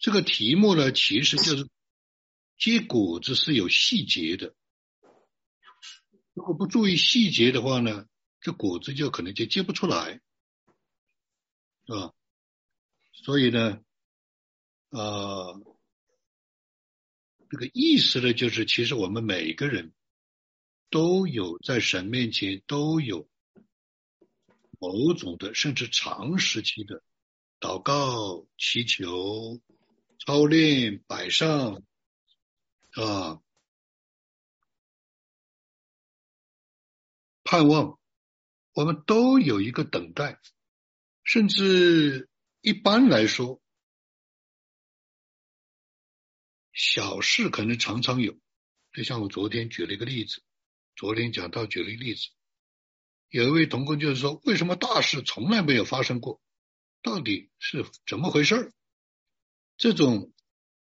这个题目呢，其实就是结果子是有细节的，如果不注意细节的话呢，这果子就可能就结不出来，是吧？所以呢，呃，这个意思呢，就是其实我们每个人都有在神面前都有某种的，甚至长时期的祷告、祈求。操练、摆上啊，盼望，我们都有一个等待，甚至一般来说，小事可能常常有。就像我昨天举了一个例子，昨天讲到举了一个例子，有一位同工就是说，为什么大事从来没有发生过？到底是怎么回事儿？这种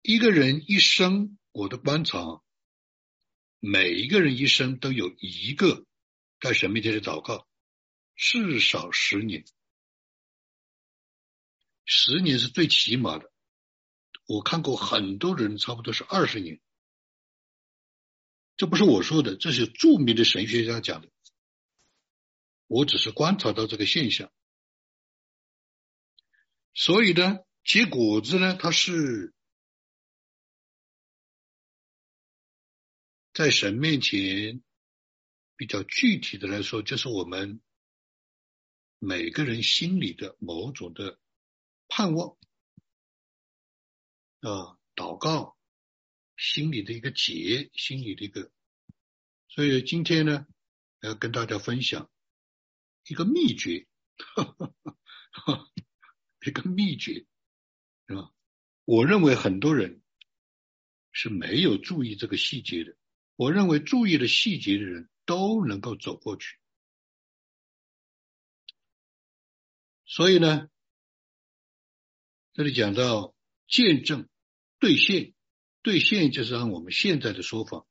一个人一生，我的观察，每一个人一生都有一个在神面前的祷告，至少十年，十年是最起码的。我看过很多人，差不多是二十年，这不是我说的，这是著名的神学家讲的，我只是观察到这个现象，所以呢。结果子呢？它是在神面前比较具体的来说，就是我们每个人心里的某种的盼望啊，祷告心里的一个结，心里的一个。所以今天呢，要跟大家分享一个秘诀，一个秘诀。是吧？我认为很多人是没有注意这个细节的。我认为注意了细节的人都能够走过去。所以呢，这里讲到见证兑现，兑现就是按我们现在的说法，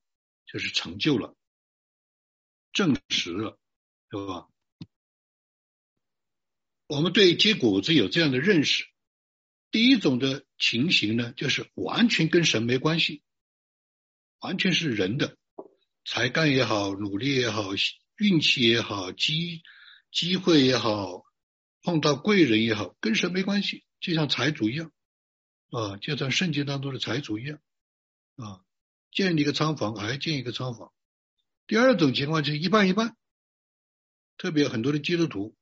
就是成就了、证实了，对吧？我们对结果子有这样的认识。第一种的情形呢，就是完全跟神没关系，完全是人的才干也好，努力也好，运气也好，机机会也好，碰到贵人也好，跟神没关系，就像财主一样啊，就像圣经当中的财主一样啊，建立一个仓房还建一个仓房。第二种情况就是一半一半，特别很多的基督徒，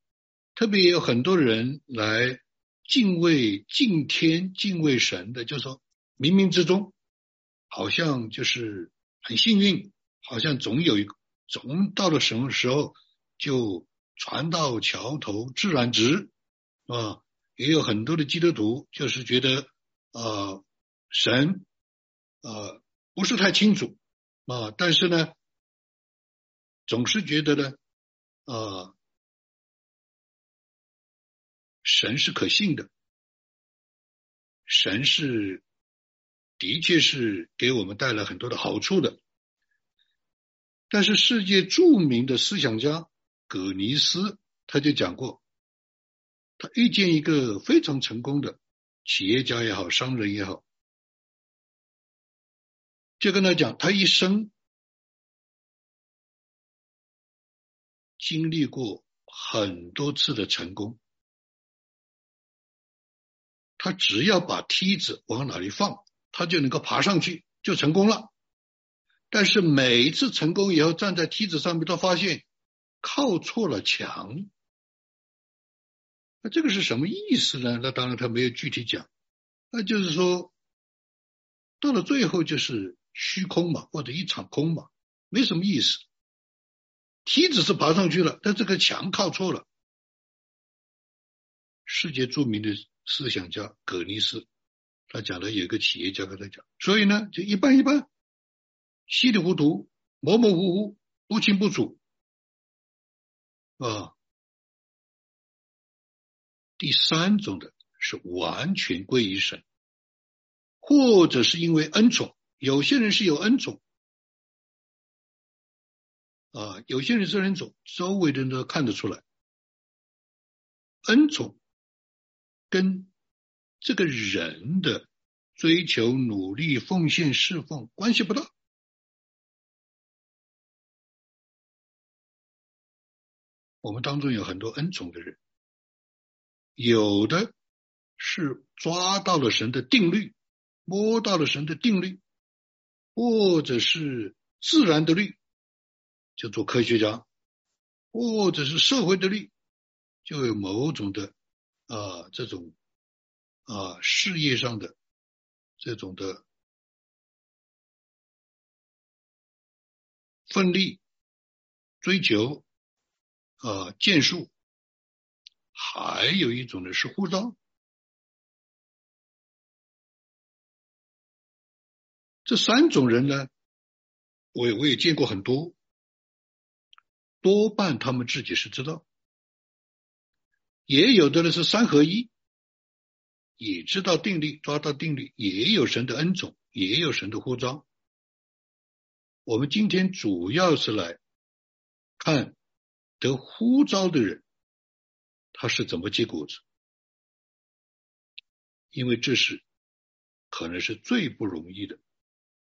特别有很多人来。敬畏敬天敬畏神的，就是说冥冥之中，好像就是很幸运，好像总有一总到了什么时候就船到桥头自然直啊。也有很多的基督徒就是觉得啊神啊不是太清楚啊，但是呢总是觉得呢啊。神是可信的，神是的确是给我们带来很多的好处的。但是世界著名的思想家葛尼斯他就讲过，他遇见一个非常成功的企业家也好，商人也好，就跟他讲，他一生经历过很多次的成功。他只要把梯子往哪里放，他就能够爬上去，就成功了。但是每一次成功以后，站在梯子上面，都发现靠错了墙。那这个是什么意思呢？那当然他没有具体讲。那就是说，到了最后就是虚空嘛，或者一场空嘛，没什么意思。梯子是爬上去了，但这个墙靠错了。世界著名的。思想家葛尼斯，他讲的有一个企业家跟他讲，所以呢，就一般一般，稀里糊涂，模模糊糊，不清不楚啊。第三种的是完全归于神，或者是因为恩宠，有些人是有恩宠啊，有些人是恩宠，周围的人都看得出来，恩宠。跟这个人的追求、努力、奉献、侍奉，关系不大。我们当中有很多恩宠的人，有的是抓到了神的定律，摸到了神的定律，或者是自然的律，就做科学家，或者是社会的律，就有某种的啊这种啊事业上的。这种的奋力追求啊建树，还有一种呢是护照。这三种人呢，我我也见过很多，多半他们自己是知道，也有的人是三合一。也知道定律，抓到定律，也有神的恩宠，也有神的呼召。我们今天主要是来看得呼召的人，他是怎么结果子，因为这是可能是最不容易的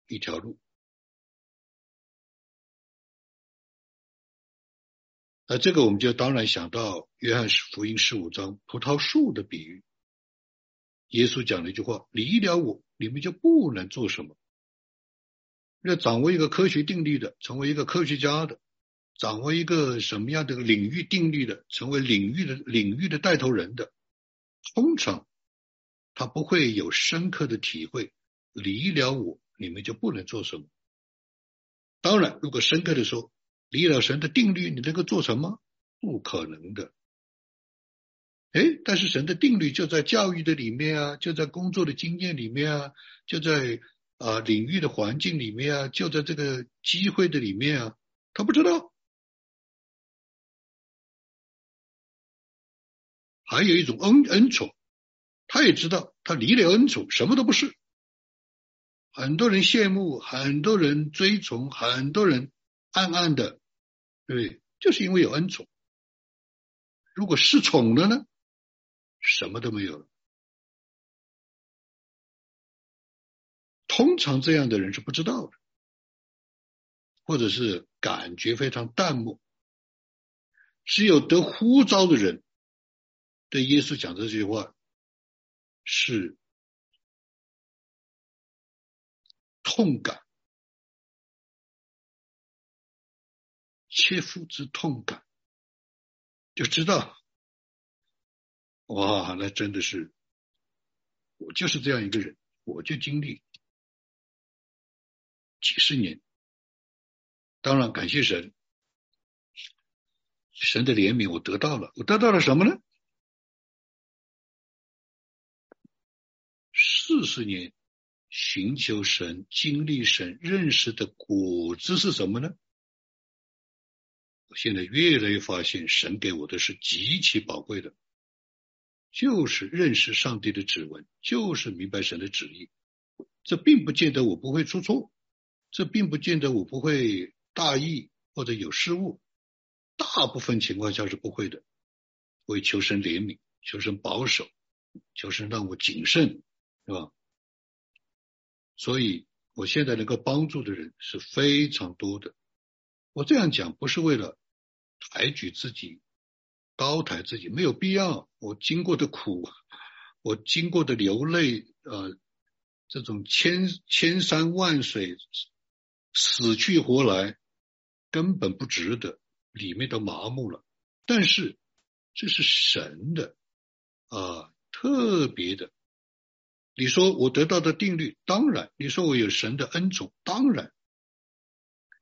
一条路。那这个我们就当然想到约翰福音十五章葡萄树的比喻。耶稣讲了一句话：“离了我，你们就不能做什么。要掌握一个科学定律的，成为一个科学家的，掌握一个什么样的领域定律的，成为领域的领域的带头人的，通常他不会有深刻的体会。离了我，你们就不能做什么。当然，如果深刻的说，离了神的定律，你能够做什么？不可能的。”哎，但是神的定律就在教育的里面啊，就在工作的经验里面啊，就在啊领域的环境里面啊，就在这个机会的里面啊，他不知道。还有一种恩恩宠，他也知道，他离了恩宠什么都不是。很多人羡慕，很多人追崇，很多人暗暗的，对，就是因为有恩宠。如果失宠了呢？什么都没有了。通常这样的人是不知道的，或者是感觉非常淡漠。只有得呼召的人，对耶稣讲这句话是痛感，切肤之痛感，就知道。哇，那真的是，我就是这样一个人，我就经历几十年。当然，感谢神，神的怜悯，我得到了，我得到了什么呢？四十年寻求神、经历神、认识的果子是什么呢？现在越来越发现，神给我的是极其宝贵的。就是认识上帝的指纹，就是明白神的旨意。这并不见得我不会出错，这并不见得我不会大意或者有失误。大部分情况下是不会的。为求神怜悯，求神保守，求神让我谨慎，是吧？所以我现在能够帮助的人是非常多的。我这样讲不是为了抬举自己。高抬自己没有必要。我经过的苦，我经过的流泪，呃，这种千千山万水，死去活来，根本不值得，里面都麻木了。但是这是神的啊，特别的。你说我得到的定律，当然；你说我有神的恩宠，当然；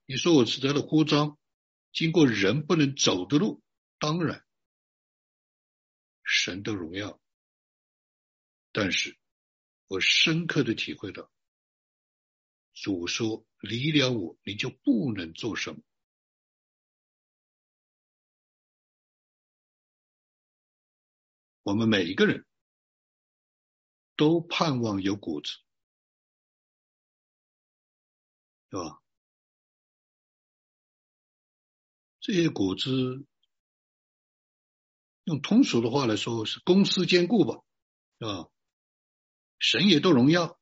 你说我是得了呼召，经过人不能走的路，当然。神的荣耀，但是我深刻的体会到，主说离了我，你就不能做什么。我们每一个人都盼望有果子，是吧？这些果子。用通俗的话来说，是公私兼顾吧，啊？神也都荣耀，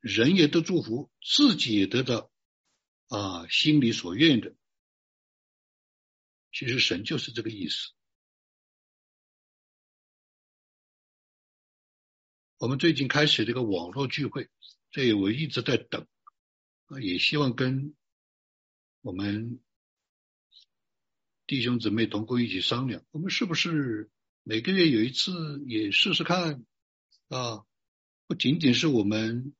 人也都祝福，自己也得到啊心里所愿的。其实神就是这个意思。我们最近开始这个网络聚会，这我一直在等，啊，也希望跟我们弟兄姊妹同工一起商量，我们是不是每个月有一次也试试看啊？不仅仅是我们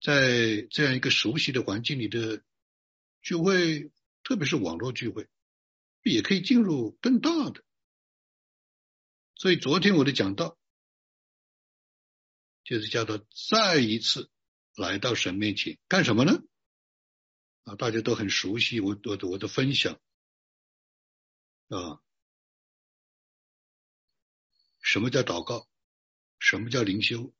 在这样一个熟悉的环境里的聚会，特别是网络聚会，也可以进入更大的。所以昨天我的讲到。就是叫做再一次来到神面前干什么呢？啊，大家都很熟悉我我我的分享啊，什么叫祷告？什么叫灵修？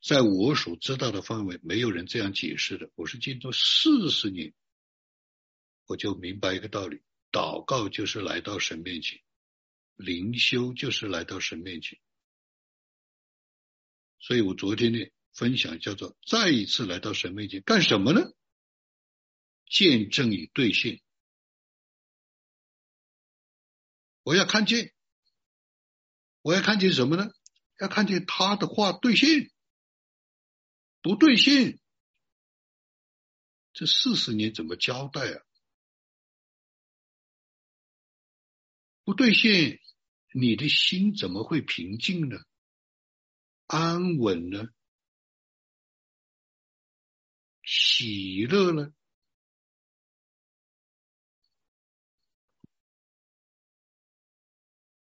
在我所知道的范围，没有人这样解释的。我是经过四十年，我就明白一个道理：祷告就是来到神面前，灵修就是来到神面前。所以我昨天呢分享叫做再一次来到神面前干什么呢？见证与兑现。我要看见，我要看见什么呢？要看见他的话兑现，不兑现，这四十年怎么交代啊？不兑现，你的心怎么会平静呢？安稳呢？喜乐呢？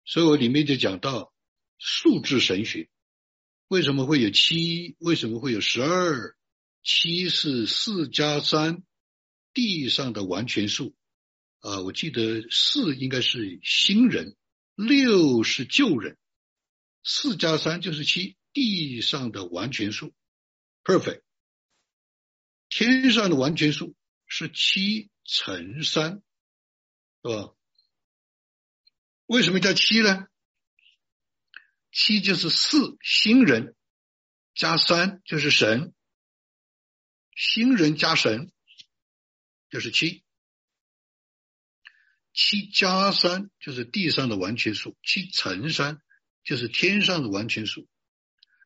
所以我里面就讲到数字神学，为什么会有七？为什么会有十二？七是四加三，地上的完全数啊！我记得四应该是新人，六是旧人，四加三就是七。地上的完全数，perfect。天上的完全数是七乘三，是吧？为什么叫七呢？七就是四新人加三就是神，新人加神就是七，七加三就是地上的完全数，七乘三就是天上的完全数。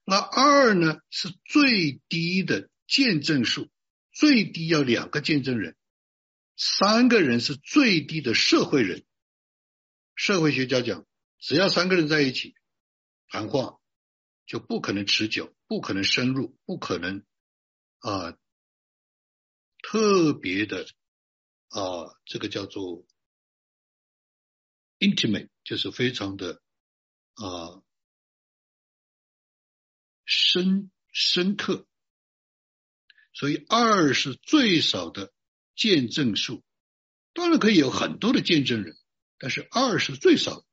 那二呢是最低的见证数，最低要两个见证人，三个人是最低的社会人。社会学家讲，只要三个人在一起谈话，就不可能持久，不可能深入，不可能啊特别的啊这个叫做 intimate，就是非常的啊。深深刻，所以二是最少的见证数。当然可以有很多的见证人，但是二是最少。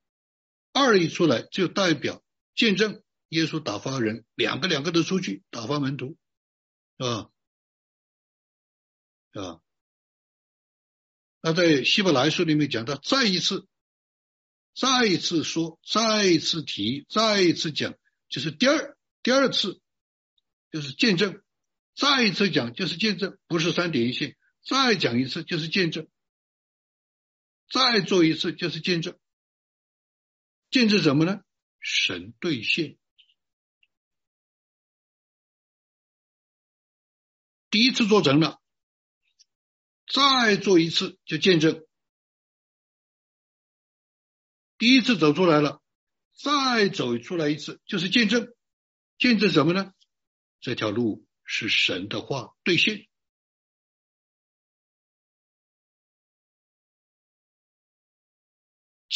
二一出来就代表见证耶稣打发人，两个两个的出去打发门徒，啊？啊，那在希伯来书里面讲到，再一次，再一次说，再一次提，再一次讲，就是第二。第二次就是见证，再一次讲就是见证，不是三点一线，再讲一次就是见证，再做一次就是见证。见证什么呢？神兑现。第一次做成了，再做一次就见证。第一次走出来了，再走出来一次就是见证。见证什么呢？这条路是神的话兑现，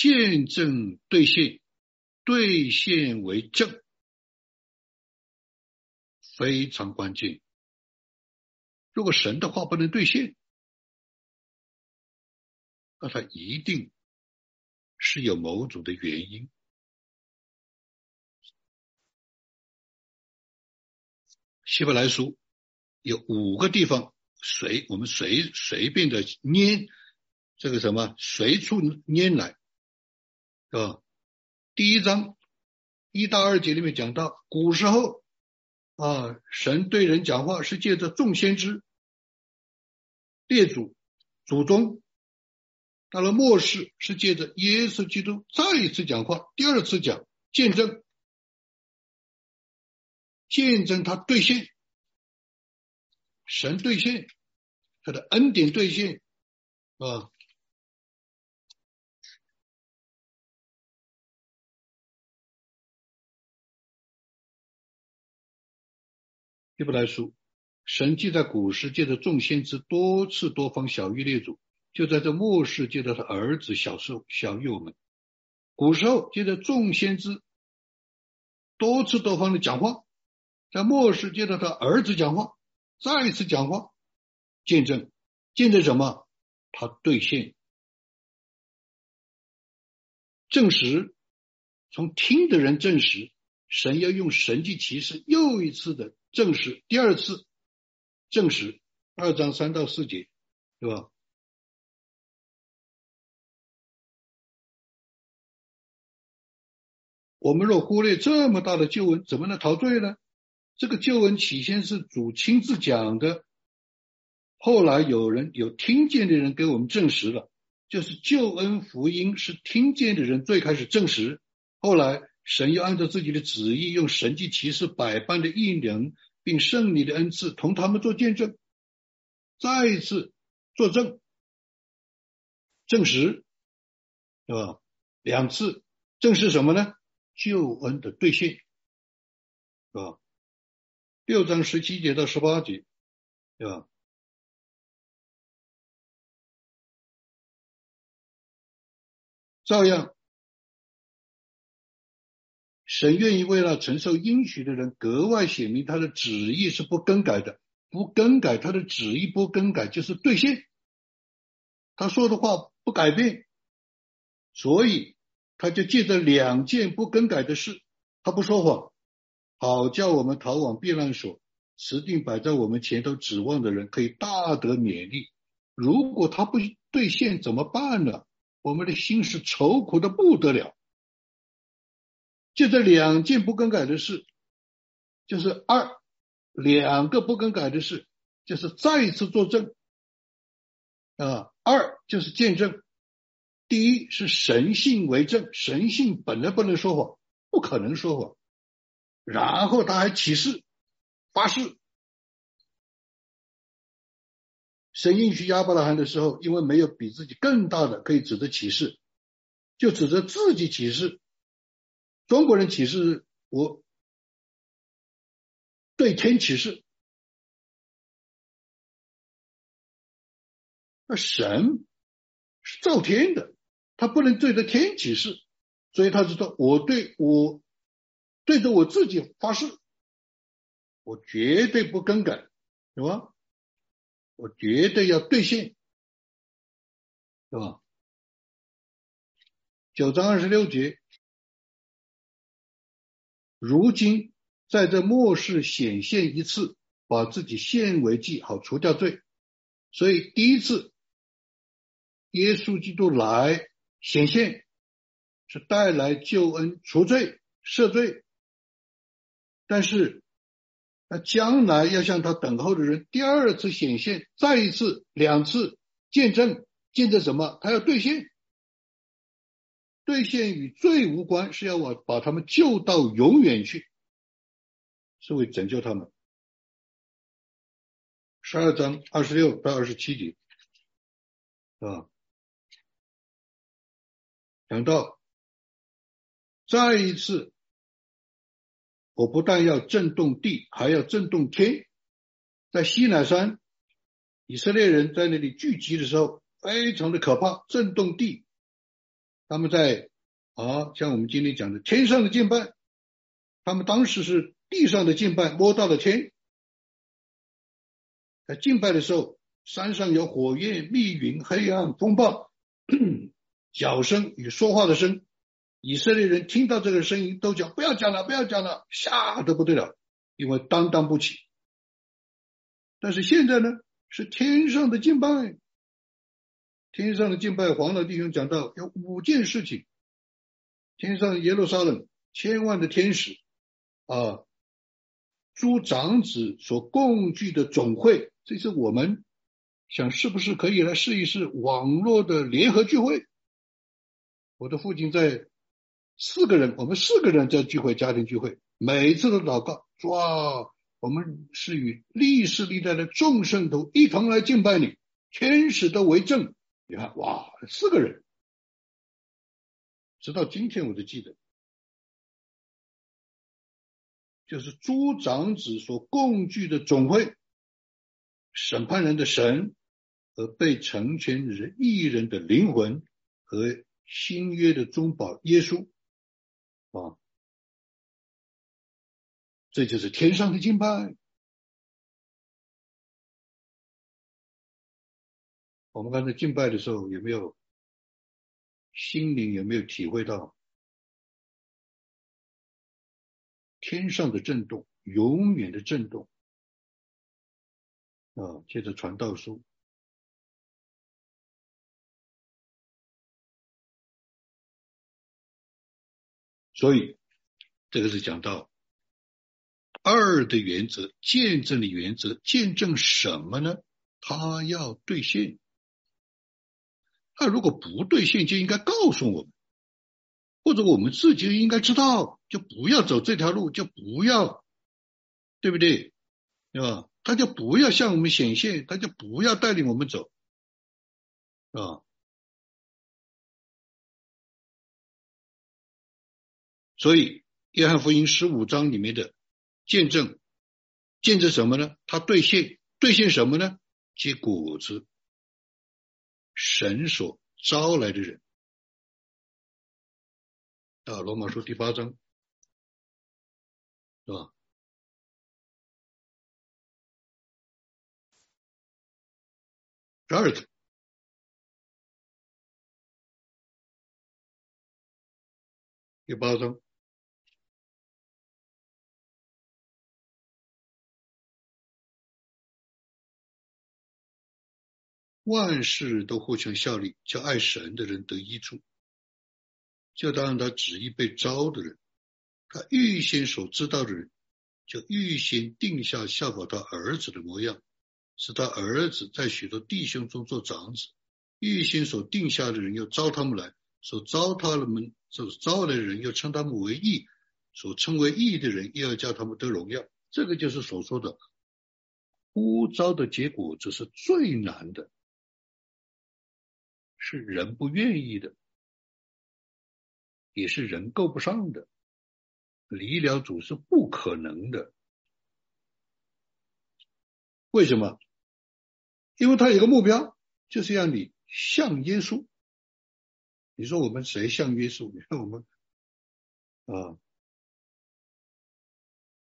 见证兑现，兑现为证，非常关键。如果神的话不能兑现，那他一定是有某种的原因。希伯来书有五个地方随我们随随便的拈这个什么随处拈来，啊？第一章一到二节里面讲到，古时候啊，神对人讲话是借着众先知、列祖、祖宗；到了末世是借着耶稣基督再一次讲话，第二次讲见证，见证他兑现，神兑现他的恩典兑现啊。希伯来书，神既在古时借着众先知多次多方小谕列祖，就在这末世界的他儿子小受小谕我们。古时候借着众先知多次多方的讲话，在末世借着他儿子讲话，再一次讲话，见证见证什么？他兑现证实，从听的人证实，神要用神迹奇事又一次的。证实第二次证实二章三到四节，对吧？我们若忽略这么大的旧闻，怎么能陶醉呢？这个旧闻起先是主亲自讲的，后来有人有听见的人给我们证实了，就是救恩福音是听见的人最开始证实，后来。神又按照自己的旨意，用神迹骑士百般的异能，并胜利的恩赐，同他们做见证，再一次作证，证实，是吧？两次证实什么呢？救恩的兑现，是吧？六章十七节到十八节，对吧？照样。神愿意为了承受应许的人，格外显明他的旨意是不更改的，不更改他的旨意不更改就是兑现，他说的话不改变，所以他就借着两件不更改的事，他不说谎，好叫我们逃往避难所，持定摆在我们前头指望的人可以大得勉励。如果他不兑现怎么办呢？我们的心是愁苦的不得了。就这两件不更改的事，就是二两个不更改的事，就是再一次作证啊。二就是见证，第一是神性为证，神性本来不能说谎，不可能说谎。然后他还起誓发誓，神应许亚伯拉罕的时候，因为没有比自己更大的可以指着起誓，就指着自己起誓。中国人启示我对天启示，那神是造天的，他不能对着天启示，所以他知道我对我对着我自己发誓，我绝对不更改，是吧？我绝对要兑现，是吧？九章二十六节。如今在这末世显现一次，把自己献为祭，好除掉罪。所以第一次耶稣基督来显现，是带来救恩、除罪、赦罪。但是那将来要向他等候的人，第二次显现，再一次、两次见证，见证什么？他要兑现。兑现与罪无关，是要我把他们救到永远去，是为拯救他们。十二章二十六到二十七节，啊，讲到再一次，我不但要震动地，还要震动天。在西南山，以色列人在那里聚集的时候，非常的可怕，震动地。他们在啊，像我们今天讲的天上的敬拜，他们当时是地上的敬拜，摸到了天。在敬拜的时候，山上有火焰、密云、黑暗、风暴、脚声与说话的声。以色列人听到这个声音，都讲不要讲了，不要讲了，吓得不得了，因为担当不起。但是现在呢，是天上的敬拜。天上的敬拜，黄老弟兄讲到有五件事情：天上耶路撒冷千万的天使啊，诸长子所共聚的总会，这是我们想是不是可以来试一试网络的联合聚会？我的父亲在四个人，我们四个人在聚会，家庭聚会，每次都祷告，哇，我们是与历史历代的众圣徒一同来敬拜你，天使都为证。你看，哇，四个人，直到今天我都记得。就是诸长子所共聚的总会，审判人的神和被成全人一人的灵魂和新约的中保耶稣啊，这就是天上的敬拜。我们刚才敬拜的时候，有没有心灵有没有体会到？天上的震动，永远的震动啊！接着传道书，所以这个是讲到二的原则，见证的原则，见证什么呢？他要兑现，他如果不兑现，就应该告诉我们。或者我们自己应该知道，就不要走这条路，就不要，对不对？对吧？他就不要向我们显现，他就不要带领我们走，啊。所以，约翰福音十五章里面的见证，见证什么呢？他兑现，兑现什么呢？结果子，神所招来的人。啊，罗马书第八章，是吧？第二个，第八章，万事都互相效力，叫爱神的人得益处。就当他旨意被招的人，他预先所知道的人，就预先定下效法他儿子的模样，使他儿子在许多弟兄中做长子。预先所定下的人，又招他们来；所招他们，所招来的人，又称他们为义；所称为义的人，又要叫他们得荣耀。这个就是所说的呼召的结果，这是最难的，是人不愿意的。也是人够不上的，离了主是不可能的。为什么？因为他有个目标，就是让你像耶稣。你说我们谁像耶稣？你看我们啊，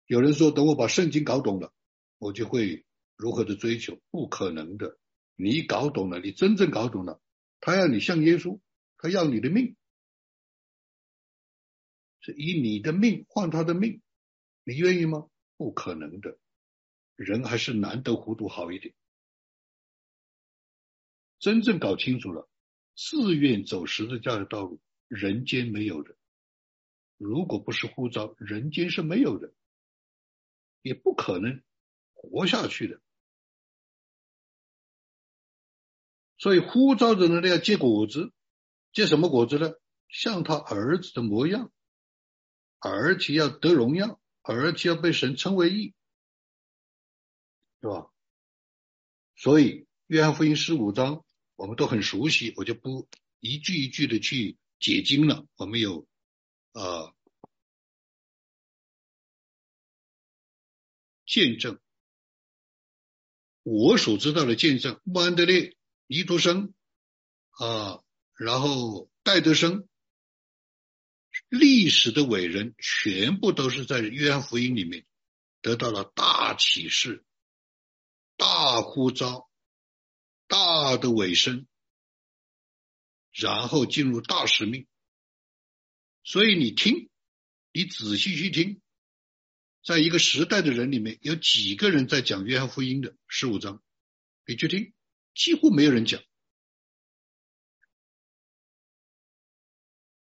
有人说等我把圣经搞懂了，我就会如何的追求？不可能的。你搞懂了，你真正搞懂了，他要你像耶稣，他要你的命。是以你的命换他的命，你愿意吗？不可能的，人还是难得糊涂好一点。真正搞清楚了，自愿走十字架的道路，人间没有的。如果不是呼召，人间是没有的，也不可能活下去的。所以呼召的人要结果子，结什么果子呢？像他儿子的模样。而且要得荣耀，而且要被神称为义，是吧？所以约翰福音十五章我们都很熟悉，我就不一句一句的去解经了。我们有啊见证，我所知道的见证，穆安德烈、尼图生啊，然后戴德生。历史的伟人全部都是在约翰福音里面得到了大启示、大呼召、大的尾声，然后进入大使命。所以你听，你仔细去听，在一个时代的人里面有几个人在讲约翰福音的十五章，你去听，几乎没有人讲。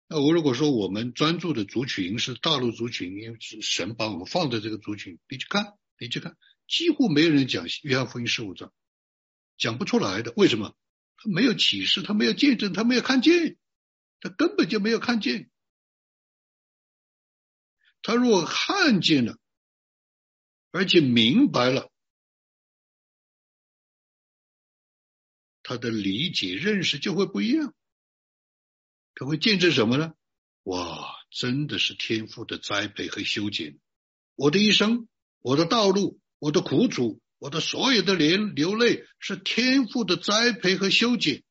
那我如果说我们专注的族群是大陆族群，因为是神把我们放在这个族群，你去看，你去看，几乎没有人讲约翰福音十五章，讲不出来的。为什么？他没有启示，他没有见证，他没有看见，他根本就没有看见。他如果看见了，而且明白了，他的理解认识就会不一样。他会见证什么呢？哇，真的是天赋的栽培和修剪。我的一生，我的道路，我的苦楚。我的所有的流流泪是天赋的栽培和修剪，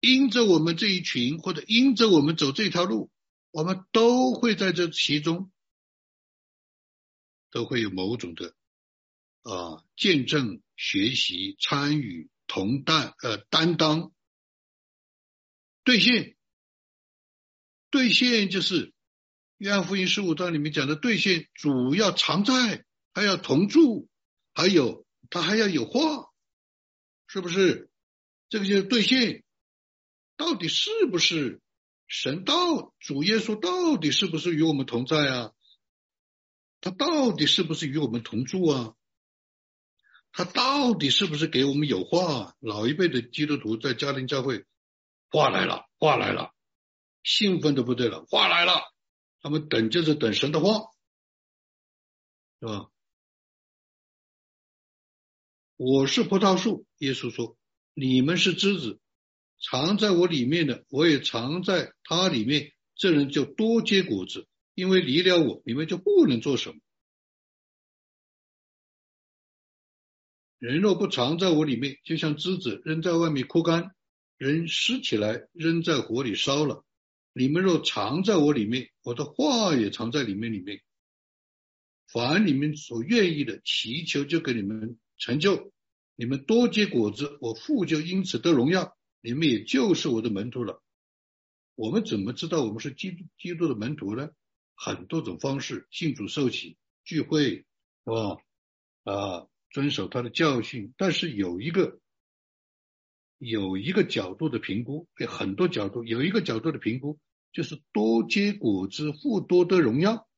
因着我们这一群，或者因着我们走这条路，我们都会在这其中，都会有某种的啊见证、学习、参与、同担呃担当、兑现、兑现，就是约翰福音十五章里面讲的兑现，主要常在。还要同住，还有他还要有话，是不是？这个就是兑现，到底是不是神道主耶稣到底是不是与我们同在啊？他到底是不是与我们同住啊？他到底是不是给我们有话？老一辈的基督徒在家庭教会，话来了，话来了，兴奋的不对了，话来了，他们等就是等神的话，是吧？我是葡萄树，耶稣说：“你们是枝子，藏在我里面的，我也藏在他里面。这人就多结果子，因为离了我，你们就不能做什么。人若不藏在我里面，就像枝子扔在外面枯干，人湿起来扔在火里烧了。你们若藏在我里面，我的话也藏在里面里面。凡你们所愿意的，祈求就给你们。”成就你们多结果子，我父就因此得荣耀，你们也就是我的门徒了。我们怎么知道我们是基督基督的门徒呢？很多种方式，信主受洗、聚会，是吧？啊，遵守他的教训。但是有一个有一个角度的评估，有很多角度，有一个角度的评估，就是多结果子，父多得荣耀。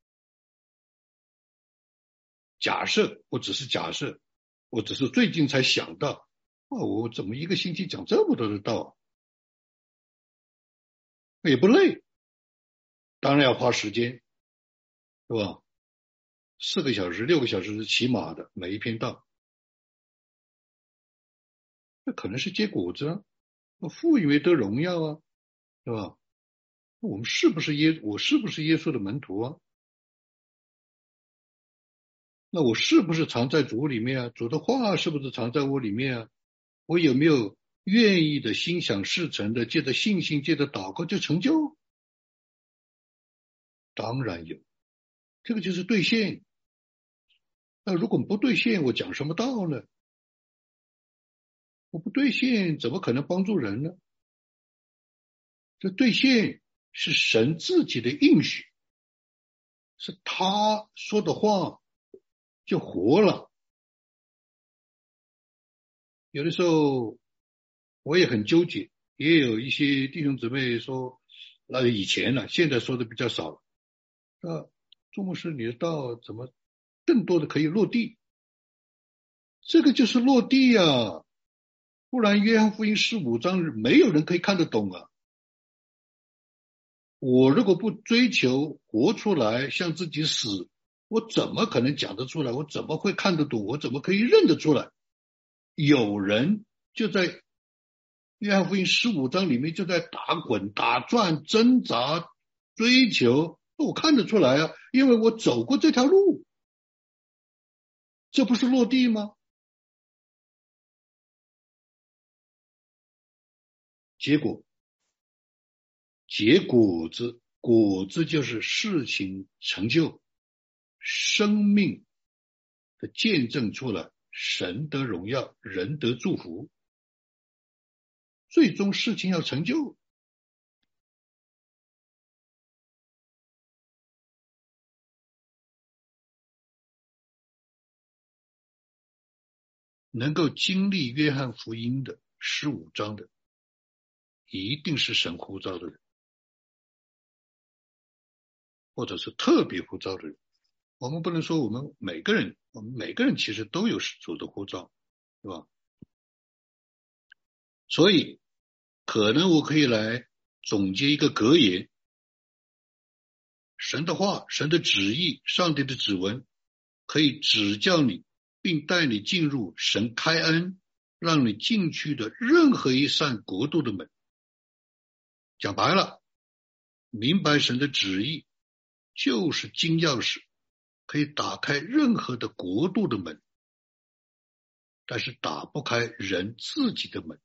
假设，我只是假设。我只是最近才想到，哦，我怎么一个星期讲这么多的道啊？也不累，当然要花时间，是吧？四个小时、六个小时是起码的，每一篇道，那可能是结果子啊，我父以为得荣耀啊，是吧？我们是不是耶？我是不是耶稣的门徒啊？那我是不是藏在主里面啊？主的话是不是藏在我里面啊？我有没有愿意的心想事成的，借着信心，借着祷告就成就？当然有，这个就是兑现。那如果不兑现，我讲什么道呢？我不兑现，怎么可能帮助人呢？这兑现是神自己的应许，是他说的话。就活了。有的时候我也很纠结，也有一些弟兄姊妹说，那以前呢，现在说的比较少了。啊，朱牧师，你的道怎么更多的可以落地？这个就是落地呀，不然约翰福音十五章没有人可以看得懂啊。我如果不追求活出来，向自己死。我怎么可能讲得出来？我怎么会看得懂？我怎么可以认得出来？有人就在约翰福音十五章里面就在打滚、打转、挣扎、追求，我看得出来啊，因为我走过这条路，这不是落地吗？结果，结果子，果子就是事情成就。生命的见证出了神的荣耀，人得祝福，最终事情要成就，能够经历约翰福音的十五章的一定是神呼召的人，或者是特别呼召的人。我们不能说我们每个人，我们每个人其实都有主的呼召，是吧？所以，可能我可以来总结一个格言：神的话、神的旨意、上帝的指纹，可以指教你，并带你进入神开恩让你进去的任何一扇国度的门。讲白了，明白神的旨意就是金钥匙。可以打开任何的国度的门，但是打不开人自己的门。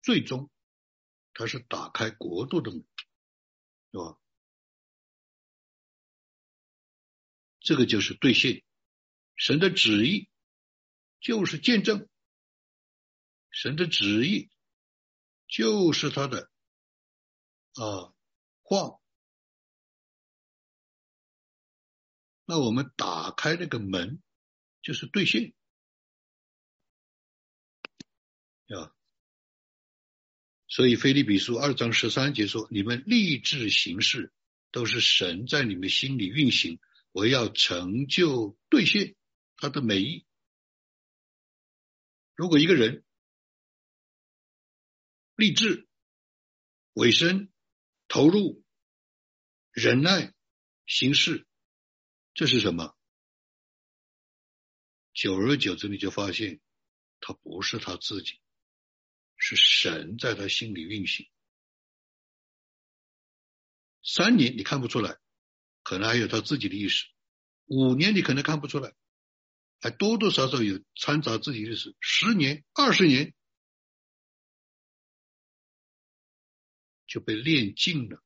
最终，它是打开国度的门，是吧？这个就是兑现神的旨意，就是见证神的旨意。就是他的啊话，那我们打开那个门就是兑现啊。所以菲利比书二章十三节说：“你们立志行事，都是神在你们心里运行，我要成就兑现他的美意。”如果一个人，立志、委身、投入、忍耐、行事，这是什么？久而久之，你就发现，他不是他自己，是神在他心里运行。三年你看不出来，可能还有他自己的意识；五年你可能看不出来，还多多少少有掺杂自己的意识；十年、二十年。就被练尽了。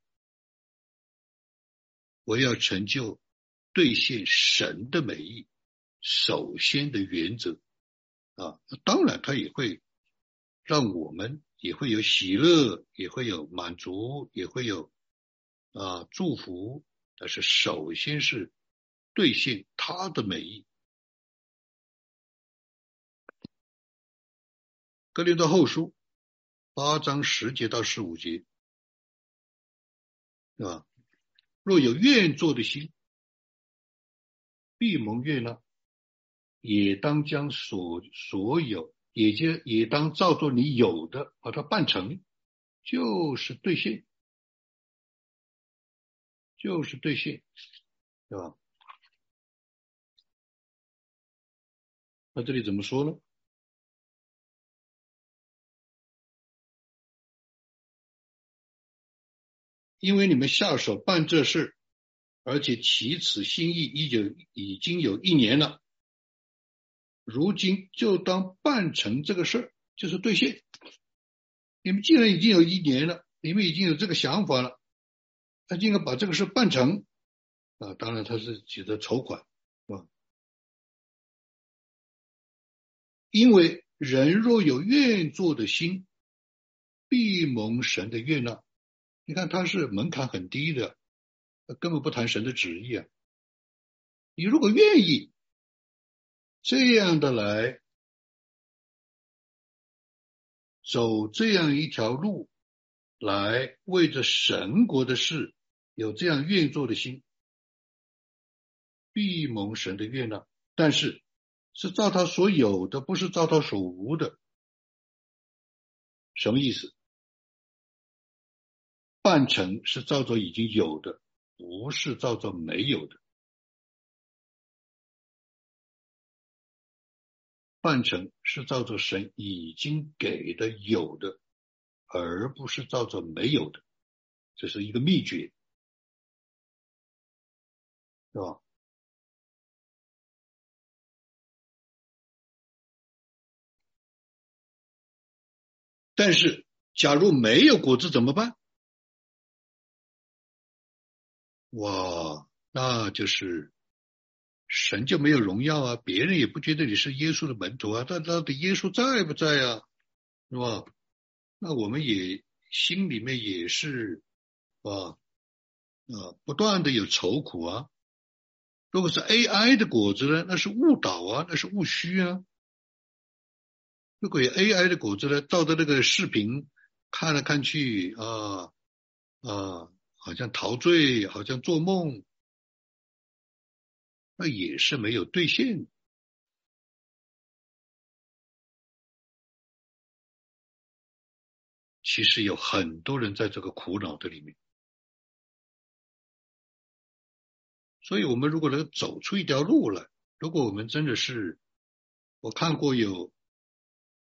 我要成就兑现神的美意，首先的原则啊，当然他也会让我们也会有喜乐，也会有满足，也会有啊祝福。但是首先是兑现他的美意。格林多后书八章十节到十五节。是吧？若有愿做的心，闭蒙悦纳，也当将所所有，也就也当照做你有的，把它办成，就是兑现，就是兑现，对吧？那这里怎么说呢？因为你们下手办这事，而且起此心意已经已经有一年了，如今就当办成这个事儿，就是兑现。你们既然已经有一年了，你们已经有这个想法了，那应该把这个事办成啊！当然他是指的筹款，是吧？因为人若有愿做的心，必蒙神的悦纳。你看，他是门槛很低的，根本不谈神的旨意啊。你如果愿意这样的来走这样一条路，来为着神国的事有这样愿做的心，必蒙神的悦纳。但是是照他所有的，不是照他所无的。什么意思？半成是照着已经有的，不是照着没有的。半成是照着神已经给的有的，而不是照着没有的。这是一个秘诀，是吧？但是，假如没有果子怎么办？哇，那就是神就没有荣耀啊！别人也不觉得你是耶稣的门徒啊！但到底耶稣在不在啊？是吧？那我们也心里面也是啊啊，不断的有愁苦啊如果是 AI 的果子呢，那是误导啊，那是误虚啊。如果有 AI 的果子呢，照着那个视频看来看去啊啊，好像陶醉，好像做梦，那也是没有兑现。其实有很多人在这个苦恼的里面，所以我们如果能走出一条路来，如果我们真的是，我看过有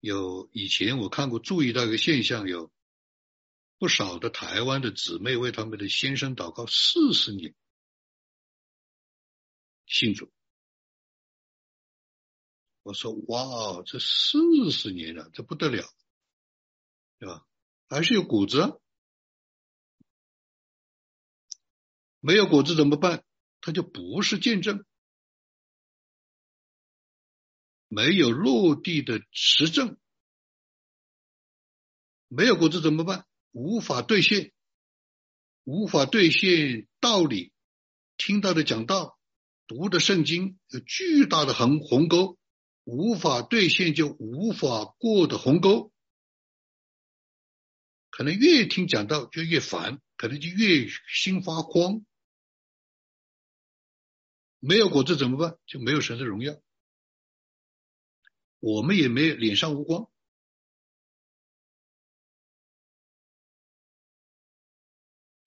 有以前我看过注意到一个现象，有不少的台湾的姊妹为他们的先生祷告四十年，信主。我说哇，这四十年了，这不得了，对吧？还是有果子，没有果子怎么办？它就不是见证，没有落地的实证，没有果子怎么办？无法兑现，无法兑现道理，听到的讲道，读的圣经有巨大的横鸿沟，无法兑现就无法过的鸿沟。可能越听讲道就越烦，可能就越心发慌。没有果子怎么办？就没有神的荣耀，我们也没有脸上无光。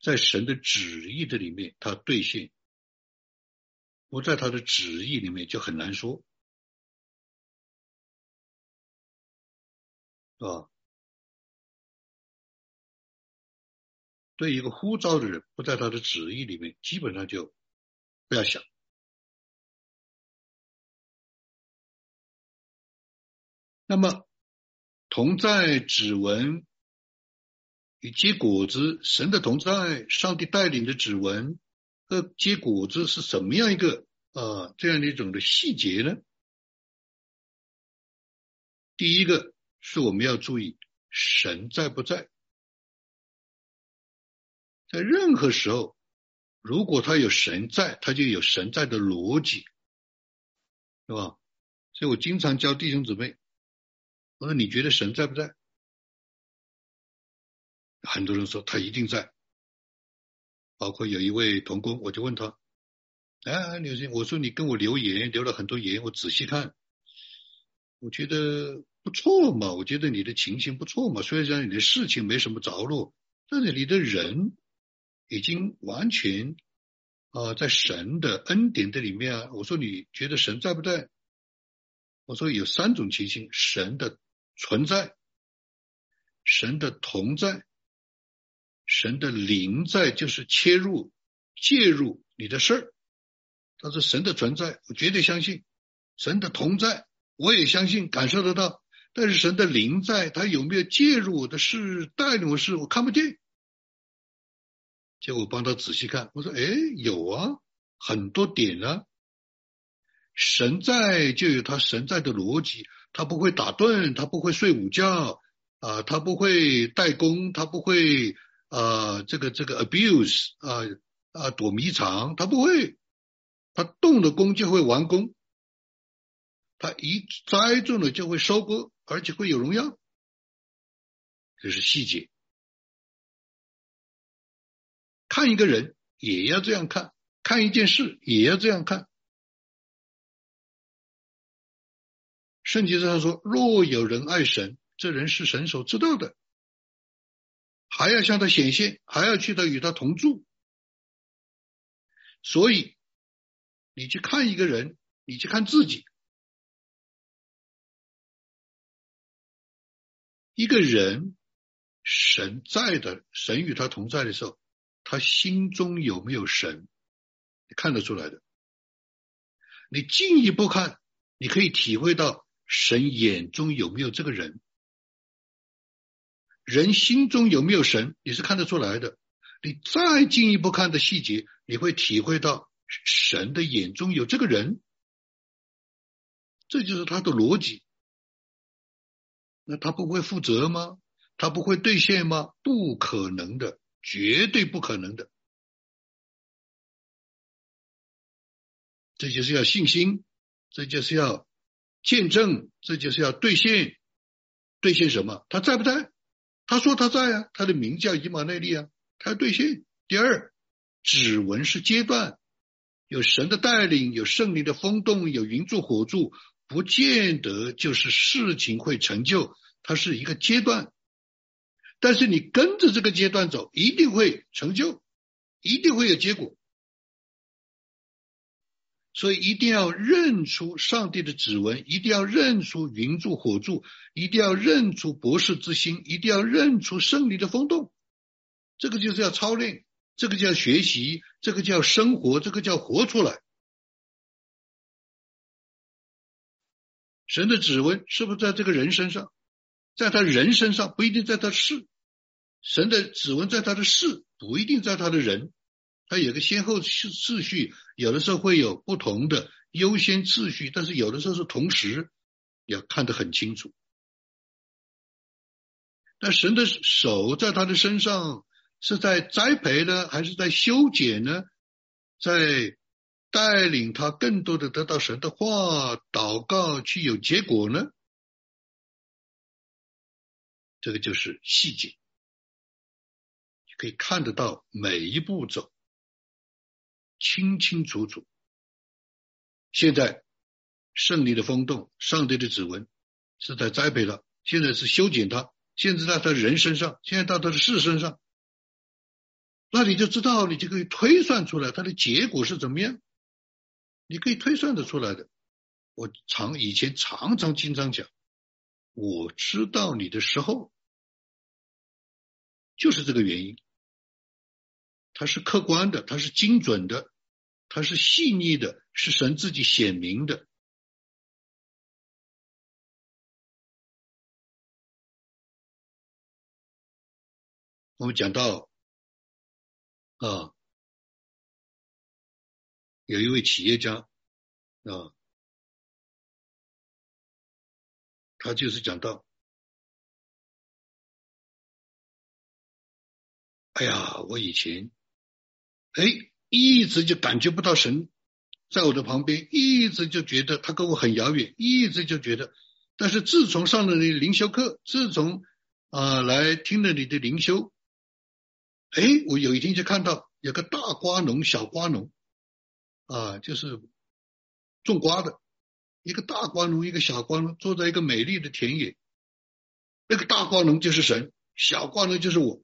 在神的旨意的里面，它兑现；不在他的旨意里面，就很难说，是吧？对一个呼召的人，不在他的旨意里面，基本上就不要想。那么同在指纹与结果子，神的同在，上帝带领的指纹和结果子是什么样一个啊这样的一种的细节呢？第一个是我们要注意神在不在。在任何时候，如果他有神在，他就有神在的逻辑，是吧？所以我经常教弟兄姊妹，我说你觉得神在不在？很多人说他一定在，包括有一位同工，我就问他，哎，刘星，我说你跟我留言留了很多言，我仔细看，我觉得不错嘛，我觉得你的情形不错嘛，虽然你的事情没什么着落，但是你的人。已经完全啊，在神的恩典的里面啊，我说你觉得神在不在？我说有三种情形：神的存在、神的同在、神的灵在，就是切入、介入你的事儿。他说神的存在，我绝对相信；神的同在，我也相信，感受得到。但是神的灵在，他有没有介入我的事、带领我事，我看不见。结果帮他仔细看，我说：“哎，有啊，很多点啊。神在就有他神在的逻辑，他不会打盹，他不会睡午觉啊，他不会代工，他不会啊，这个这个 abuse 啊啊躲迷藏，他不会，他动了工就会完工，他一栽种了就会收割，而且会有荣耀，这是细节。”看一个人也要这样看，看一件事也要这样看。圣经上说：“若有人爱神，这人是神所知道的，还要向他显现，还要去他与他同住。”所以，你去看一个人，你去看自己，一个人神在的，神与他同在的时候。他心中有没有神？你看得出来的。你进一步看，你可以体会到神眼中有没有这个人。人心中有没有神？你是看得出来的。你再进一步看的细节，你会体会到神的眼中有这个人。这就是他的逻辑。那他不会负责吗？他不会兑现吗？不可能的。绝对不可能的。这就是要信心，这就是要见证，这就是要兑现。兑现什么？他在不在？他说他在啊，他的名叫伊玛内利啊，他要兑现。第二，指纹是阶段，有神的带领，有胜利的风动，有云柱火柱，不见得就是事情会成就，它是一个阶段。但是你跟着这个阶段走，一定会成就，一定会有结果。所以一定要认出上帝的指纹，一定要认出云柱火柱，一定要认出博士之心，一定要认出胜利的风动。这个就是要操练，这个叫学习，这个叫生活，这个叫活出来。神的指纹是不是在这个人身上？在他人身上不一定在他事。神的指纹在他的事，不一定在他的人。它有个先后次次序，有的时候会有不同的优先次序，但是有的时候是同时，要看得很清楚。那神的手在他的身上，是在栽培呢，还是在修剪呢？在带领他更多的得到神的话，祷告去有结果呢？这个就是细节，可以看得到每一步走。清清楚楚。现在胜利的风动，上帝的指纹是在栽培他，现在是修剪他，现在在他人身上，现在到他的事身上，那你就知道，你就可以推算出来他的结果是怎么样，你可以推算得出来的。我常以前常常经常讲，我知道你的时候，就是这个原因。它是客观的，它是精准的，它是细腻的，是神自己显明的。我们讲到啊，有一位企业家啊，他就是讲到，哎呀，我以前。哎，一直就感觉不到神在我的旁边，一直就觉得他跟我很遥远，一直就觉得。但是自从上了你的灵修课，自从啊来听了你的灵修，哎，我有一天就看到有个大瓜农、小瓜农啊，就是种瓜的，一个大瓜农，一个小瓜农，坐在一个美丽的田野。那个大瓜农就是神，小瓜农就是我。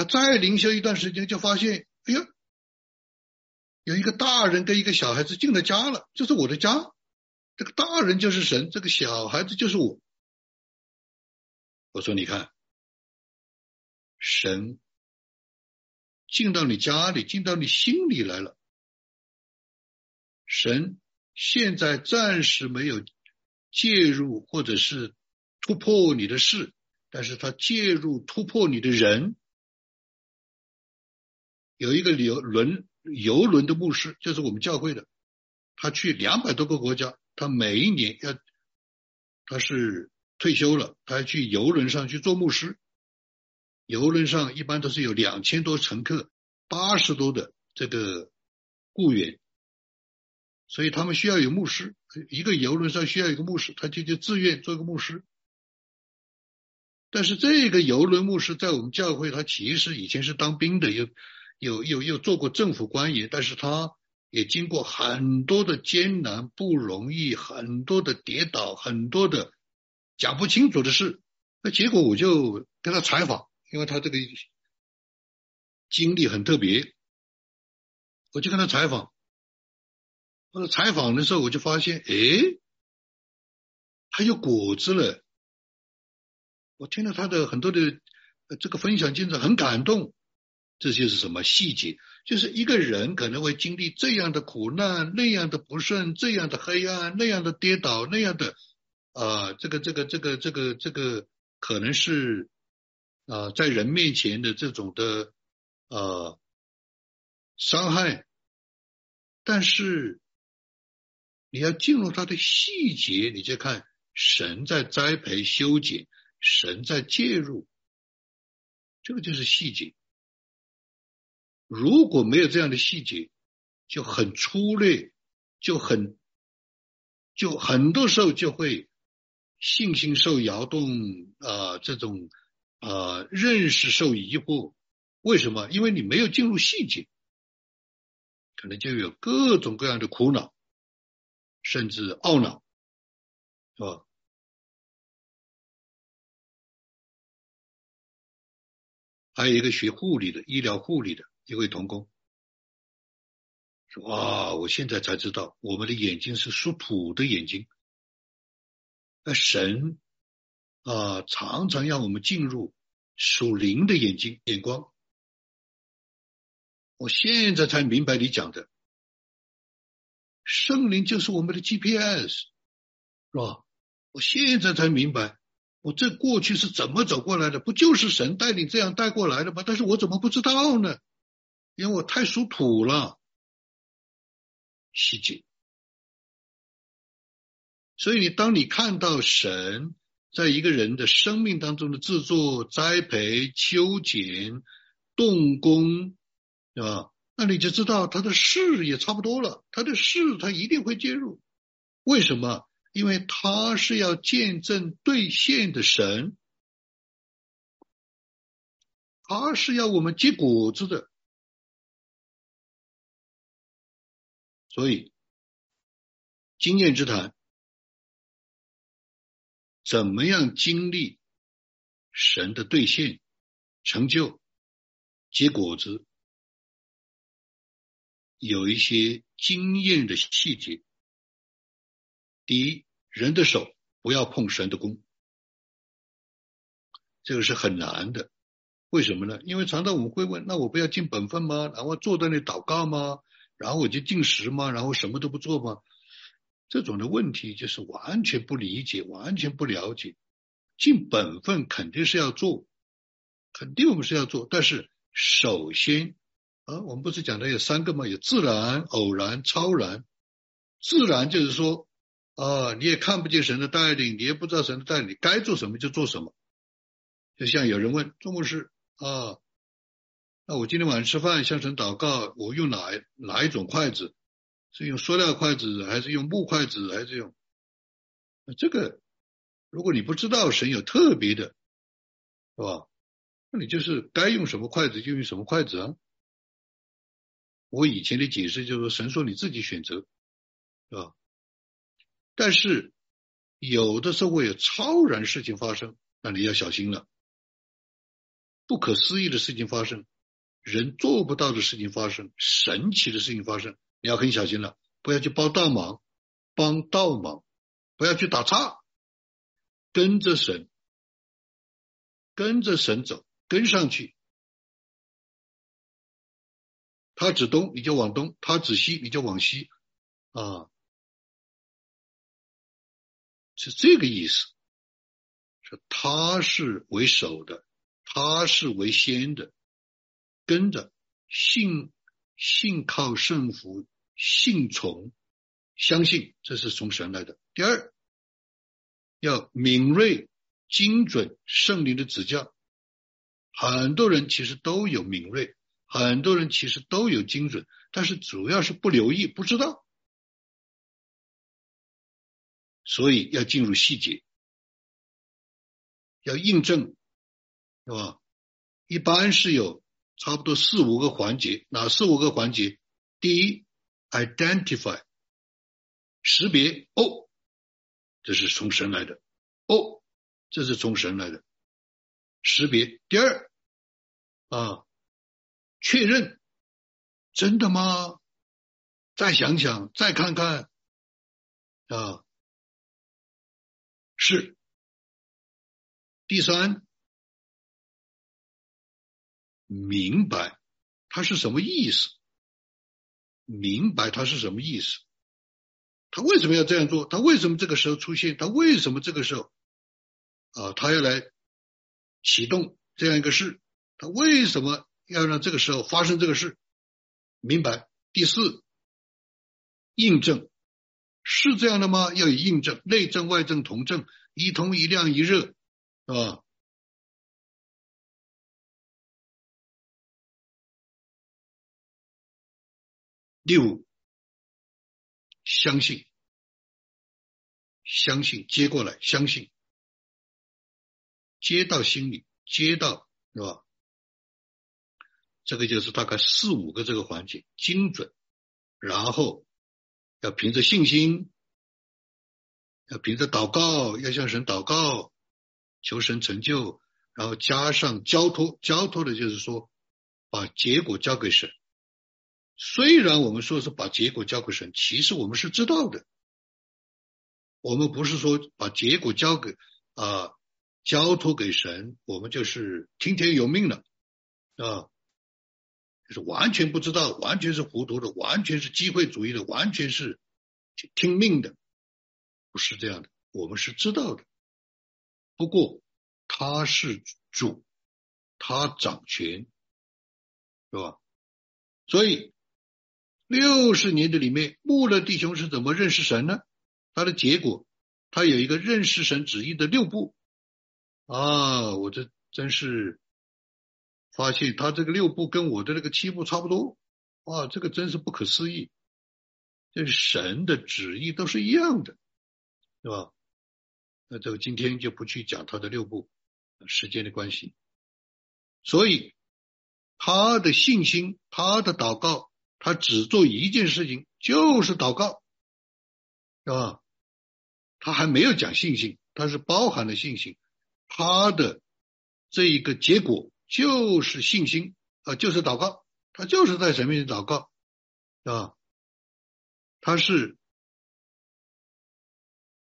他再灵修一段时间，就发现，哎呀，有一个大人跟一个小孩子进了家了，这是我的家。这个大人就是神，这个小孩子就是我。我说，你看，神进到你家里，进到你心里来了。神现在暂时没有介入或者是突破你的事，但是他介入突破你的人。有一个游轮游轮的牧师，就是我们教会的，他去两百多个国家，他每一年要，他是退休了，他要去游轮上去做牧师。游轮上一般都是有两千多乘客，八十多的这个雇员，所以他们需要有牧师。一个游轮上需要一个牧师，他就就自愿做一个牧师。但是这个游轮牧师在我们教会，他其实以前是当兵的，有。有有有做过政府官员，但是他也经过很多的艰难不容易，很多的跌倒，很多的讲不清楚的事。那结果我就跟他采访，因为他这个经历很特别，我就跟他采访。我采访的时候，我就发现，哎，还有果子了。我听了他的很多的这个分享，经历很感动。这就是什么细节？就是一个人可能会经历这样的苦难、那样的不顺、这样的黑暗、那样的跌倒、那样的啊，这个、这个、这个、这个、这个，可能是啊，在人面前的这种的啊伤害。但是你要进入他的细节，你就看神在栽培、修剪，神在介入，这个就是细节。如果没有这样的细节，就很粗略，就很就很多时候就会信心受摇动啊，这种啊认识受疑惑。为什么？因为你没有进入细节，可能就有各种各样的苦恼，甚至懊恼，是吧？还有一个学护理的，医疗护理的一位同工说：“哇，我现在才知道，我们的眼睛是属土的眼睛。那神啊，常常让我们进入属灵的眼睛眼光。我现在才明白你讲的，圣灵就是我们的 GPS，是吧？我现在才明白。”我这过去是怎么走过来的？不就是神带领这样带过来的吗？但是我怎么不知道呢？因为我太属土了，细节。所以你当你看到神在一个人的生命当中的制作、栽培、修剪、动工，对吧？那你就知道他的事也差不多了。他的事他一定会介入。为什么？因为他是要见证兑现的神，他是要我们结果子的，所以经验之谈，怎么样经历神的兑现、成就、结果子，有一些经验的细节。第一，人的手不要碰神的弓，这个是很难的。为什么呢？因为常常我们会问：那我不要尽本分吗？然后坐在那祷告吗？然后我就进食吗？然后什么都不做吗？这种的问题就是完全不理解，完全不了解。尽本分肯定是要做，肯定我们是要做。但是首先啊，我们不是讲的有三个吗？有自然、偶然、超然。自然就是说。啊，你也看不见神的带领，你也不知道神的带领，该做什么就做什么。就像有人问钟牧师啊，那我今天晚上吃饭向神祷告，我用哪哪一种筷子？是用塑料筷子，还是用木筷子，还是用？这个，如果你不知道神有特别的，是吧？那你就是该用什么筷子就用什么筷子啊。我以前的解释就是，神说你自己选择，是吧？但是有的时候会有超然事情发生，那你要小心了。不可思议的事情发生，人做不到的事情发生，神奇的事情发生，你要很小心了，不要去帮倒忙，帮倒忙，不要去打岔，跟着神，跟着神走，跟上去。他指东你就往东，他指西你就往西啊。是这个意思，说他是为首的，他是为先的，跟着信信靠圣福，信从相信，这是从神来的。第二，要敏锐精准圣灵的指教。很多人其实都有敏锐，很多人其实都有精准，但是主要是不留意，不知道。所以要进入细节，要印证，是吧？一般是有差不多四五个环节，哪四五个环节？第一，identify，识别，哦，这是从神来的，哦，这是从神来的，识别。第二，啊，确认，真的吗？再想想，再看看，啊。是，第三，明白他是什么意思，明白他是什么意思，他为什么要这样做？他为什么这个时候出现？他为什么这个时候啊？他要来启动这样一个事？他为什么要让这个时候发生这个事？明白。第四，印证。是这样的吗？要有印证，内证外证同证，一通一亮一热，是吧？第五，相信，相信接过来，相信，接到心里，接到是吧？这个就是大概四五个这个环节，精准，然后要凭着信心，要凭着祷告，要向神祷告，求神成就，然后加上交托，交托的就是说把结果交给神。虽然我们说是把结果交给神，其实我们是知道的。我们不是说把结果交给啊交托给神，我们就是听天由命了啊，就是完全不知道，完全是糊涂的，完全是机会主义的，完全是听命的，不是这样的。我们是知道的，不过他是主，他掌权，是吧？所以。六十年的里面，穆勒弟兄是怎么认识神呢？他的结果，他有一个认识神旨意的六步啊！我这真是发现他这个六步跟我的那个七步差不多啊！这个真是不可思议，这神的旨意都是一样的，是吧？那这个今天就不去讲他的六步，时间的关系。所以他的信心，他的祷告。他只做一件事情，就是祷告，是吧？他还没有讲信心，他是包含了信心。他的这一个结果就是信心啊，就是祷告，他就是在神面前祷告，啊，他是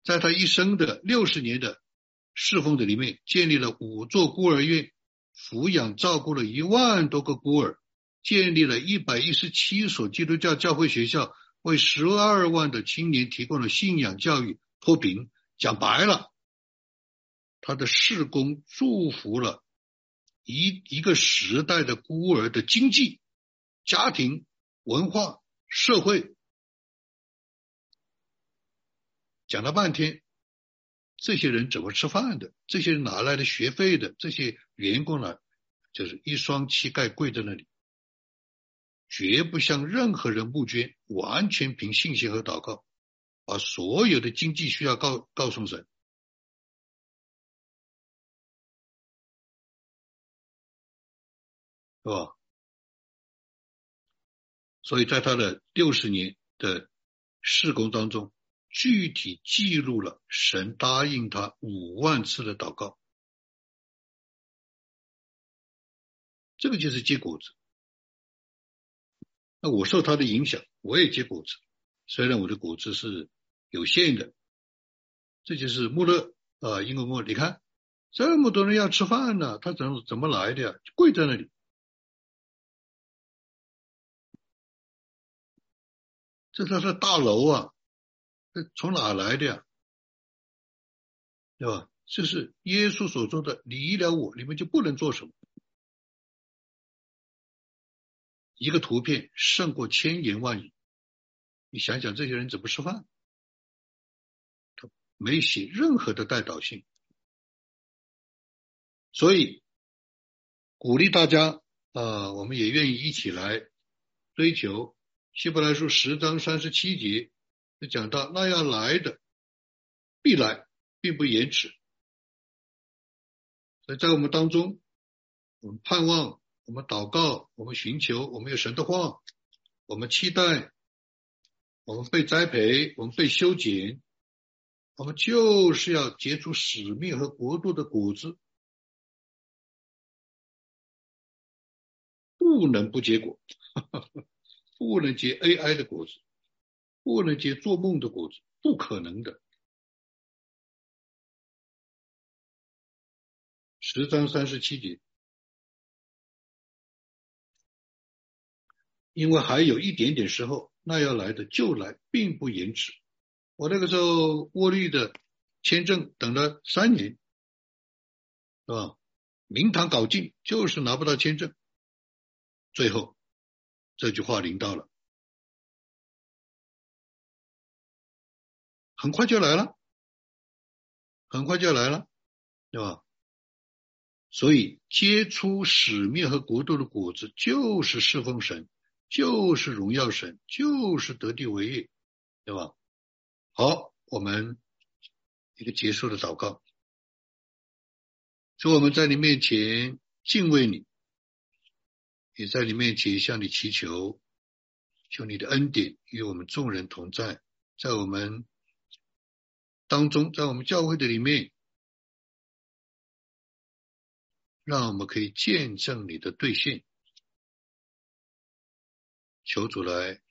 在他一生的六十年的侍奉的里面，建立了五座孤儿院，抚养照顾了一万多个孤儿。建立了一百一十七所基督教教会学校，为十二万的青年提供了信仰教育脱贫。讲白了，他的事工祝福了一一个时代的孤儿的经济、家庭、文化、社会。讲了半天，这些人怎么吃饭的？这些人哪来的学费的？这些员工呢，就是一双膝盖跪在那里。绝不向任何人募捐，完全凭信心和祷告，把所有的经济需要告告诉神，是吧？所以在他的六十年的事工当中，具体记录了神答应他五万次的祷告，这个就是结果子。那我受他的影响，我也结果子，虽然我的果子是有限的。这就是穆勒啊，英国穆勒，你看这么多人要吃饭呢，他怎怎么来的呀？跪在那里，这他是大楼啊，这从哪来的呀？对吧？这是耶稣所说的，离了我，你们就不能做什么。一个图片胜过千言万语，你想想这些人怎么吃饭？他没写任何的代导性，所以鼓励大家啊，我们也愿意一起来追求。希伯来书十章三十七节就讲到，那要来的必来，并不延迟。所以在我们当中，我们盼望。我们祷告，我们寻求，我们有神的话，我们期待，我们被栽培，我们被修剪，我们就是要结出使命和国度的果子，不能不结果，不能结 AI 的果子，不能结做梦的果子，不可能的。十章三十七节。因为还有一点点时候，那要来的就来，并不延迟。我那个时候沃绿的签证等了三年，是吧？明堂搞尽，就是拿不到签证。最后这句话临到了，很快就来了，很快就来了，对吧？所以结出使命和国度的果子，就是侍奉神。就是荣耀神，就是得地为业，对吧？好，我们一个结束的祷告，说我们在你面前敬畏你，也在你面前向你祈求，求你的恩典与我们众人同在，在我们当中，在我们教会的里面。让我们可以见证你的兑现，求主来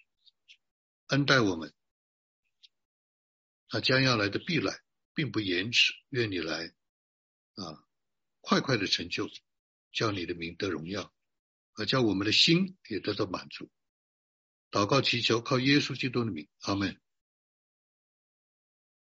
恩待我们。他将要来的必来，并不延迟，愿你来啊，快快的成就，叫你的名得荣耀，而叫我们的心也得到满足。祷告祈求，靠耶稣基督的名，阿门。